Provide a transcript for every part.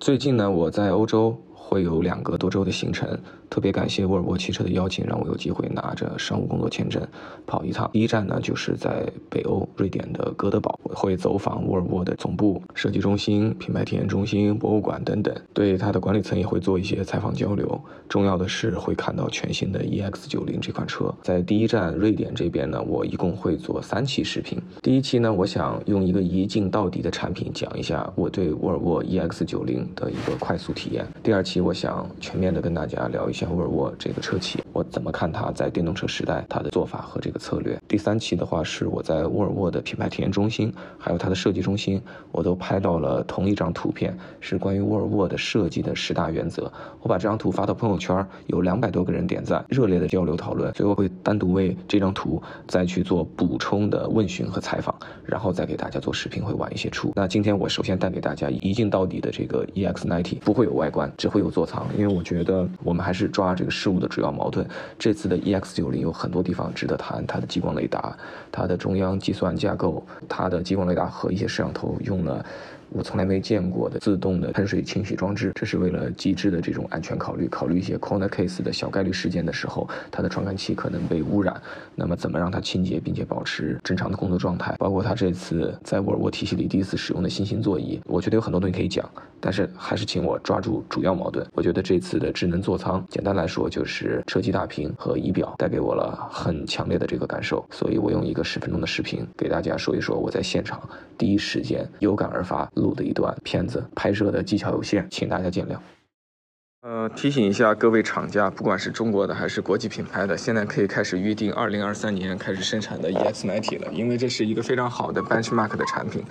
最近呢，我在欧洲。会有两个多周的行程，特别感谢沃尔沃汽车的邀请，让我有机会拿着商务工作签证跑一趟。第一站呢，就是在北欧瑞典的哥德堡，会走访沃尔沃的总部、设计中心、品牌体验中心、博物馆等等，对它的管理层也会做一些采访交流。重要的是会看到全新的 EX90 这款车。在第一站瑞典这边呢，我一共会做三期视频。第一期呢，我想用一个一镜到底的产品讲一下我对沃尔沃 EX90 的一个快速体验。第二期。我想全面的跟大家聊一下沃尔沃这个车企，我怎么看它在电动车时代它的做法和这个策略。第三期的话是我在沃尔沃的品牌体验中心，还有它的设计中心，我都拍到了同一张图片，是关于沃尔沃的设计的十大原则。我把这张图发到朋友圈，有两百多个人点赞，热烈的交流讨论。所以我会单独为这张图再去做补充的问询和采访，然后再给大家做视频，会晚一些出。那今天我首先带给大家一镜到底的这个 EX90，不会有外观，只会有。座舱，因为我觉得我们还是抓这个事物的主要矛盾。这次的 EX 九零有很多地方值得谈，它的激光雷达，它的中央计算架构，它的激光雷达和一些摄像头用了。我从来没见过的自动的喷水清洗装置，这是为了极致的这种安全考虑，考虑一些 corner case 的小概率事件的时候，它的传感器可能被污染，那么怎么让它清洁并且保持正常的工作状态？包括它这次在沃尔沃体系里第一次使用的新型座椅，我觉得有很多东西可以讲，但是还是请我抓住主要矛盾。我觉得这次的智能座舱，简单来说就是车机大屏和仪表带给我了很强烈的这个感受，所以我用一个十分钟的视频给大家说一说我在现场第一时间有感而发。录的一段片子，拍摄的技巧有限，请大家见谅。呃，提醒一下各位厂家，不管是中国的还是国际品牌的，现在可以开始预定二零二三年开始生产的 EX90 了，因为这是一个非常好的 benchmark 的产品。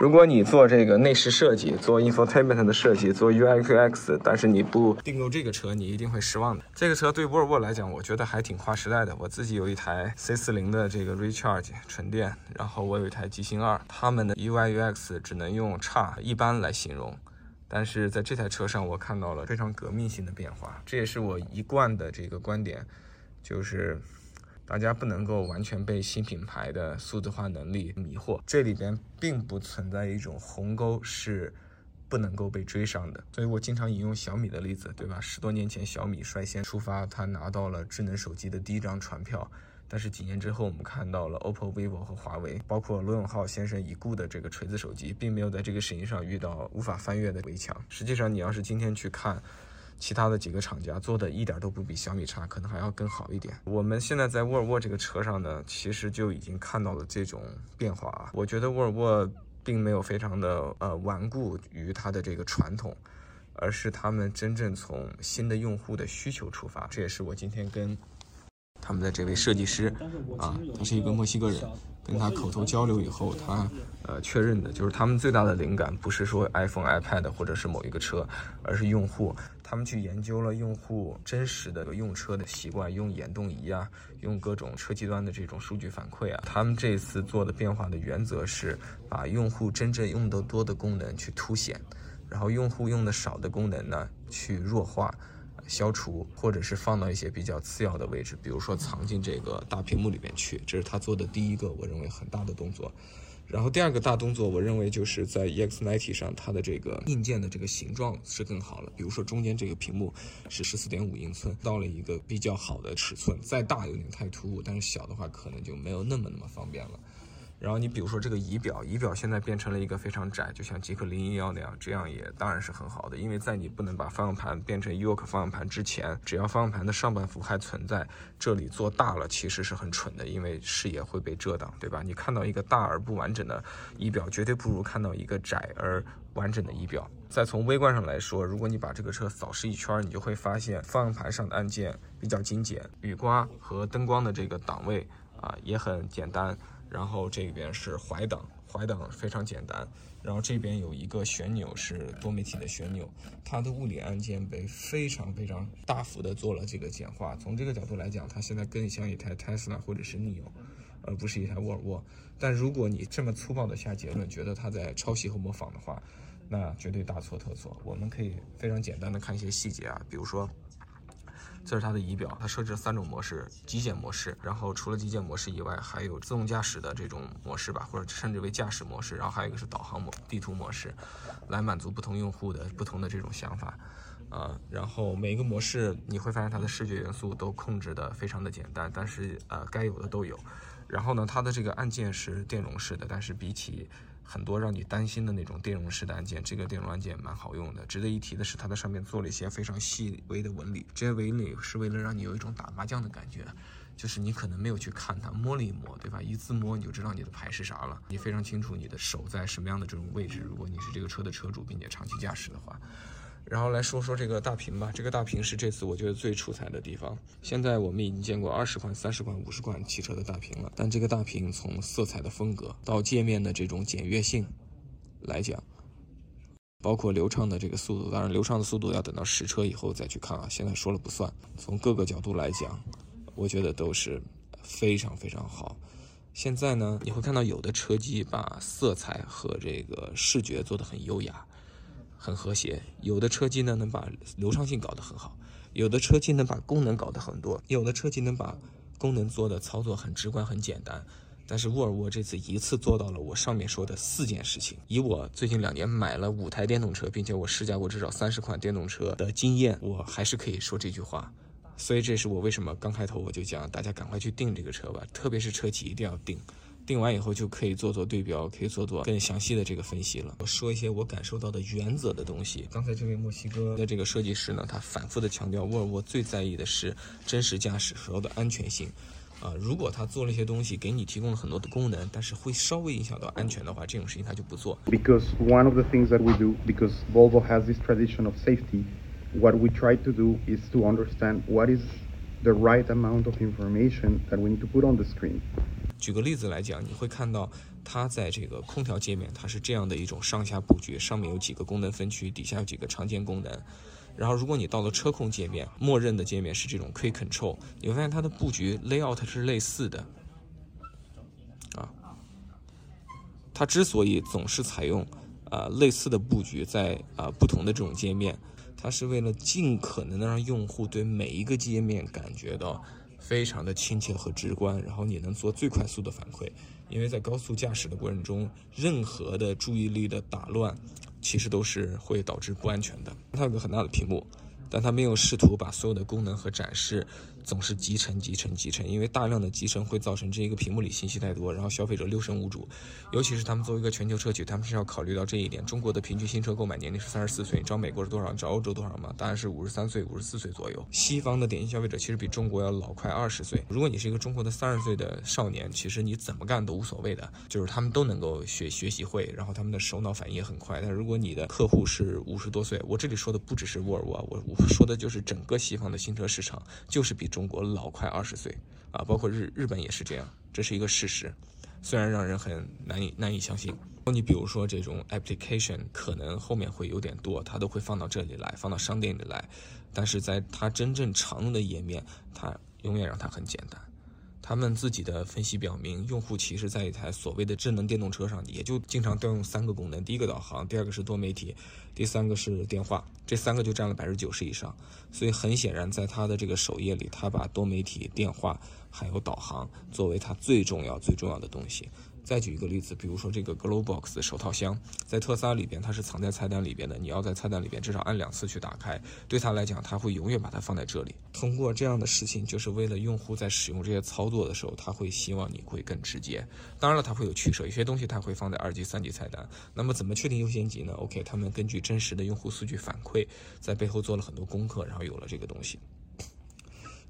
如果你做这个内饰设计，做 infotainment 的设计，做 UI UX，但是你不订购这个车，你一定会失望的。这个车对沃尔沃来讲，我觉得还挺划时代的。我自己有一台 C40 的这个 Recharge 纯电，然后我有一台极星二，他们的 UI UX 只能用差一般来形容。但是在这台车上，我看到了非常革命性的变化。这也是我一贯的这个观点，就是大家不能够完全被新品牌的数字化能力迷惑。这里边并不存在一种鸿沟是不能够被追上的。所以我经常引用小米的例子，对吧？十多年前小米率先出发，他拿到了智能手机的第一张船票。但是几年之后，我们看到了 OPPO、vivo 和华为，包括罗永浩先生已故的这个锤子手机，并没有在这个事情上遇到无法翻越的围墙。实际上，你要是今天去看其他的几个厂家做的，一点都不比小米差，可能还要更好一点。我们现在在沃尔沃这个车上呢，其实就已经看到了这种变化啊。我觉得沃尔沃并没有非常的呃顽固于它的这个传统，而是他们真正从新的用户的需求出发。这也是我今天跟。他们的这位设计师啊，他是一个墨西哥人，跟他口头交流以后，他呃确认的就是他们最大的灵感不是说 iPhone、iPad 或者是某一个车，而是用户。他们去研究了用户真实的用车的习惯，用眼动仪啊，用各种车机端的这种数据反馈啊。他们这次做的变化的原则是把用户真正用得多的功能去凸显，然后用户用的少的功能呢去弱化。消除，或者是放到一些比较次要的位置，比如说藏进这个大屏幕里面去，这是他做的第一个我认为很大的动作。然后第二个大动作，我认为就是在 EX90 上，它的这个硬件的这个形状是更好了。比如说中间这个屏幕是十四点五英寸，到了一个比较好的尺寸，再大有点太突兀，但是小的话可能就没有那么那么方便了。然后你比如说这个仪表，仪表现在变成了一个非常窄，就像极客零一幺那样，这样也当然是很好的。因为在你不能把方向盘变成 Yoke 方向盘之前，只要方向盘的上半幅还存在，这里做大了其实是很蠢的，因为视野会被遮挡，对吧？你看到一个大而不完整的仪表，绝对不如看到一个窄而完整的仪表。再从微观上来说，如果你把这个车扫视一圈，你就会发现方向盘上的按键比较精简，雨刮和灯光的这个档位啊也很简单。然后这边是怀档，怀档非常简单。然后这边有一个旋钮是多媒体的旋钮，它的物理按键被非常非常大幅的做了这个简化。从这个角度来讲，它现在更像一台 Tesla 或者是 Neo，而不是一台沃尔沃。但如果你这么粗暴的下结论，觉得它在抄袭和模仿的话，那绝对大错特错。我们可以非常简单的看一些细节啊，比如说。这是它的仪表，它设置了三种模式：极简模式，然后除了极简模式以外，还有自动驾驶的这种模式吧，或者称之为驾驶模式，然后还有一个是导航模地图模式，来满足不同用户的不同的这种想法。啊，然后每一个模式你会发现它的视觉元素都控制的非常的简单，但是呃该有的都有。然后呢，它的这个按键是电容式的，但是比起很多让你担心的那种电容式的按键，这个电容按键蛮好用的。值得一提的是，它在上面做了一些非常细微的纹理，这些纹理是为了让你有一种打麻将的感觉，就是你可能没有去看它，摸了一摸，对吧？一自摸你就知道你的牌是啥了，你非常清楚你的手在什么样的这种位置。如果你是这个车的车主，并且长期驾驶的话。然后来说说这个大屏吧，这个大屏是这次我觉得最出彩的地方。现在我们已经见过二十款、三十款、五十款汽车的大屏了，但这个大屏从色彩的风格到界面的这种简约性来讲，包括流畅的这个速度，当然流畅的速度要等到实车以后再去看啊，现在说了不算。从各个角度来讲，我觉得都是非常非常好。现在呢，你会看到有的车机把色彩和这个视觉做得很优雅。很和谐，有的车机呢能把流畅性搞得很好，有的车机能把功能搞得很多，有的车机能把功能做的操作很直观很简单。但是沃尔沃这次一次做到了我上面说的四件事情。以我最近两年买了五台电动车，并且我试驾过至少三十款电动车的经验，我还是可以说这句话。所以这是我为什么刚开头我就讲大家赶快去订这个车吧，特别是车企一定要订。定完以后就可以做做对标，可以做做更详细的这个分析了。我说一些我感受到的原则的东西。刚才这位墨西哥的这个设计师呢，他反复的强调，沃尔沃最在意的是真实驾驶时候的安全性。啊，如果他做了一些东西，给你提供了很多的功能，但是会稍微影响到安全的话，这种事情他就不做。Because one of the things that we do, because Volvo has this tradition of safety, what we try to do is to understand what is the right amount of information that we need to put on the screen. 举个例子来讲，你会看到它在这个空调界面，它是这样的一种上下布局，上面有几个功能分区，底下有几个常见功能。然后，如果你到了车控界面，默认的界面是这种 Quick Control，你会发现它的布局 layout 是类似的。啊，它之所以总是采用啊类似的布局，在啊不同的这种界面，它是为了尽可能的让用户对每一个界面感觉到。非常的亲切和直观，然后你能做最快速的反馈，因为在高速驾驶的过程中，任何的注意力的打乱，其实都是会导致不安全的。它有个很大的屏幕。但它没有试图把所有的功能和展示总是集成、集成、集成，因为大量的集成会造成这一个屏幕里信息太多，然后消费者六神无主。尤其是他们作为一个全球车企，他们是要考虑到这一点。中国的平均新车购买年龄是三十四岁，你知道美国是多少？你知道欧洲多少吗？答案是五十三岁、五十四岁左右。西方的典型消费者其实比中国要老快二十岁。如果你是一个中国的三十岁的少年，其实你怎么干都无所谓的，就是他们都能够学学习会，然后他们的首脑反应也很快。但如果你的客户是五十多岁，我这里说的不只是沃尔沃，我我说的就是整个西方的新车市场就是比中国老快二十岁啊，包括日日本也是这样，这是一个事实，虽然让人很难以难以相信。你比如说这种 application 可能后面会有点多，它都会放到这里来，放到商店里来，但是在它真正常用的页面，它永远让它很简单。他们自己的分析表明，用户其实在一台所谓的智能电动车上，也就经常调用三个功能：第一个导航，第二个是多媒体，第三个是电话。这三个就占了百分之九十以上。所以很显然，在他的这个首页里，他把多媒体、电话还有导航作为他最重要、最重要的东西。再举一个例子，比如说这个 Glowbox 手套箱，在特斯拉里边它是藏在菜单里边的，你要在菜单里边至少按两次去打开。对他来讲，他会永远把它放在这里。通过这样的事情，就是为了用户在使用这些操作的时候，他会希望你会更直接。当然了，它会有取舍，有些东西它会放在二级、三级菜单。那么怎么确定优先级呢？OK，他们根据真实的用户数据反馈，在背后做了很多功课，然后有了这个东西。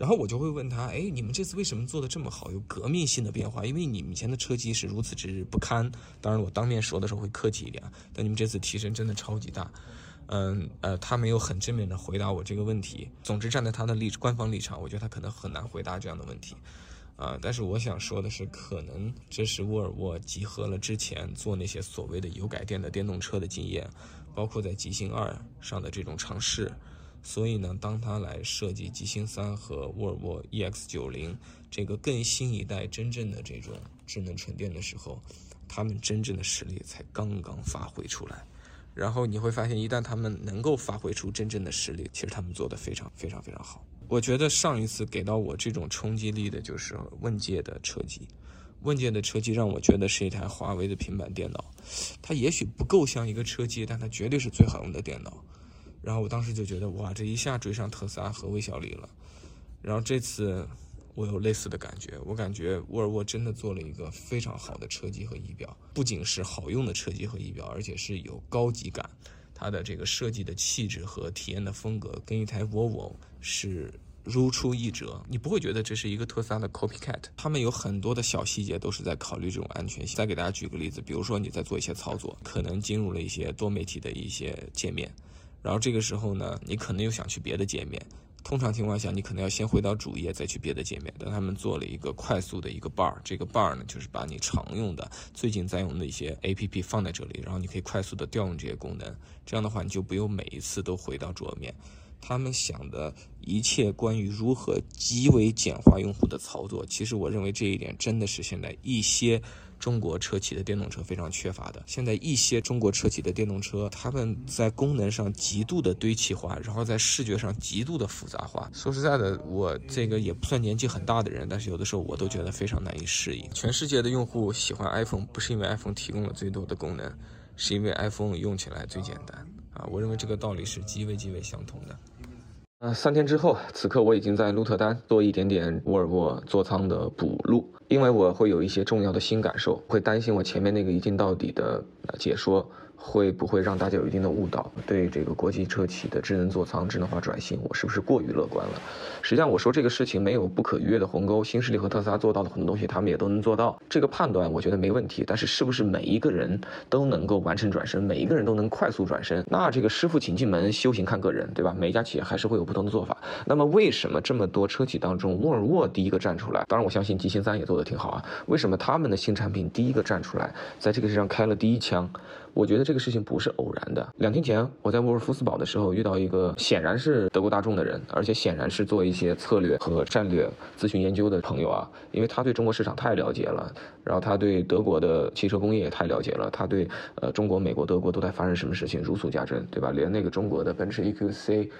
然后我就会问他，哎，你们这次为什么做的这么好，有革命性的变化？因为你们以前的车机是如此之不堪。当然，我当面说的时候会客气一点，但你们这次提升真的超级大。嗯，呃，他没有很正面的回答我这个问题。总之，站在他的立官方立场，我觉得他可能很难回答这样的问题。啊，但是我想说的是，可能这是沃尔沃集合了之前做那些所谓的油改电的电动车的经验，包括在极星二上的这种尝试。所以呢，当他来设计极星三和沃尔沃 EX 九零这个更新一代真正的这种智能纯电的时候，他们真正的实力才刚刚发挥出来。然后你会发现，一旦他们能够发挥出真正的实力，其实他们做的非常非常非常好。我觉得上一次给到我这种冲击力的就是问界的车机。问界的车机让我觉得是一台华为的平板电脑，它也许不够像一个车机，但它绝对是最好用的电脑。然后我当时就觉得，哇，这一下追上特斯拉和微小李了。然后这次我有类似的感觉，我感觉沃尔沃真的做了一个非常好的车机和仪表，不仅是好用的车机和仪表，而且是有高级感。它的这个设计的气质和体验的风格，跟一台 Volvo 是。如出一辙，你不会觉得这是一个特斯拉的 copycat。他们有很多的小细节都是在考虑这种安全性。再给大家举个例子，比如说你在做一些操作，可能进入了一些多媒体的一些界面，然后这个时候呢，你可能又想去别的界面。通常情况下，你可能要先回到主页，再去别的界面。但他们做了一个快速的一个 bar，这个 bar 呢，就是把你常用的、最近在用的一些 APP 放在这里，然后你可以快速的调用这些功能。这样的话，你就不用每一次都回到桌面。他们想的一切关于如何极为简化用户的操作，其实我认为这一点真的是现在一些中国车企的电动车非常缺乏的。现在一些中国车企的电动车，他们在功能上极度的堆砌化，然后在视觉上极度的复杂化。说实在的，我这个也不算年纪很大的人，但是有的时候我都觉得非常难以适应。全世界的用户喜欢 iPhone，不是因为 iPhone 提供了最多的功能，是因为 iPhone 用起来最简单。啊，我认为这个道理是极为极为相同的。呃，三天之后，此刻我已经在鹿特丹做一点点沃尔沃座舱的补录，因为我会有一些重要的新感受，会担心我前面那个一镜到底的解说。会不会让大家有一定的误导？对这个国际车企的智能座舱、智能化转型，我是不是过于乐观了？实际上，我说这个事情没有不可逾越的鸿沟。新势力和特斯拉做到的很多东西，他们也都能做到。这个判断我觉得没问题。但是，是不是每一个人都能够完成转身？每一个人都能快速转身？那这个师傅请进门，修行看个人，对吧？每一家企业还是会有不同的做法。那么，为什么这么多车企当中，沃尔沃第一个站出来？当然，我相信极星三也做得挺好啊。为什么他们的新产品第一个站出来，在这个世上开了第一枪？我觉得这个事情不是偶然的。两天前，我在沃尔夫斯堡的时候遇到一个显然是德国大众的人，而且显然是做一些策略和战略咨询研究的朋友啊，因为他对中国市场太了解了，然后他对德国的汽车工业也太了解了，他对呃中国、美国、德国都在发生什么事情如数家珍，对吧？连那个中国的奔驰 EQC。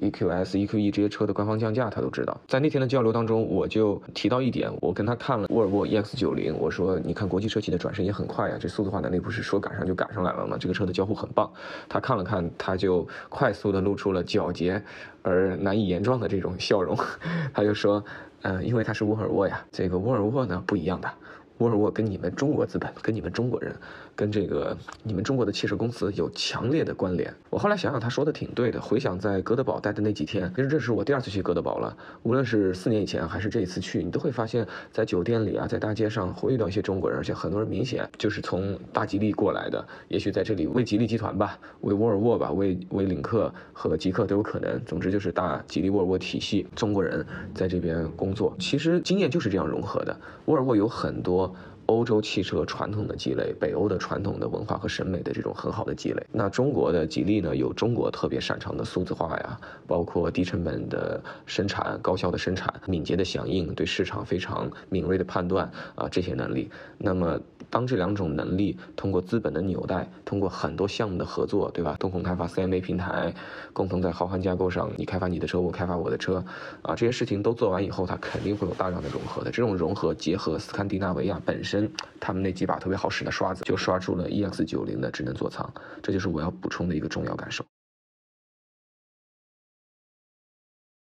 EQS、EQE 这些车的官方降价，他都知道。在那天的交流当中，我就提到一点，我跟他看了沃尔沃 EX90，我说：“你看国际车企的转身也很快呀，这数字化能力不是说赶上就赶上来了吗？这个车的交互很棒。”他看了看，他就快速的露出了皎洁而难以言状的这种笑容，他就说：“嗯，因为它是沃尔沃呀，这个沃尔沃呢不一样的。”沃尔沃跟你们中国资本，跟你们中国人，跟这个你们中国的汽车公司有强烈的关联。我后来想想，他说的挺对的。回想在哥德堡待的那几天，其实这是我第二次去哥德堡了。无论是四年以前还是这一次去，你都会发现，在酒店里啊，在大街上会遇到一些中国人，而且很多人明显就是从大吉利过来的。也许在这里为吉利集团吧，为沃尔沃吧，为为领克和极客都有可能。总之就是大吉利沃尔沃体系中国人在这边工作。其实经验就是这样融合的。沃尔沃有很多。欧洲汽车传统的积累，北欧的传统的文化和审美的这种很好的积累。那中国的吉利呢，有中国特别擅长的数字化呀，包括低成本的生产、高效的生产、敏捷的响应、对市场非常敏锐的判断啊这些能力。那么当这两种能力通过资本的纽带，通过很多项目的合作，对吧？共同开发 CMA 平台，共同在豪华架构上，你开发你的车，我开发我的车，啊，这些事情都做完以后，它肯定会有大量的融合的。这种融合结合斯堪的纳维亚本身。他们那几把特别好使的刷子，就刷出了 EX90 的智能座舱，这就是我要补充的一个重要感受。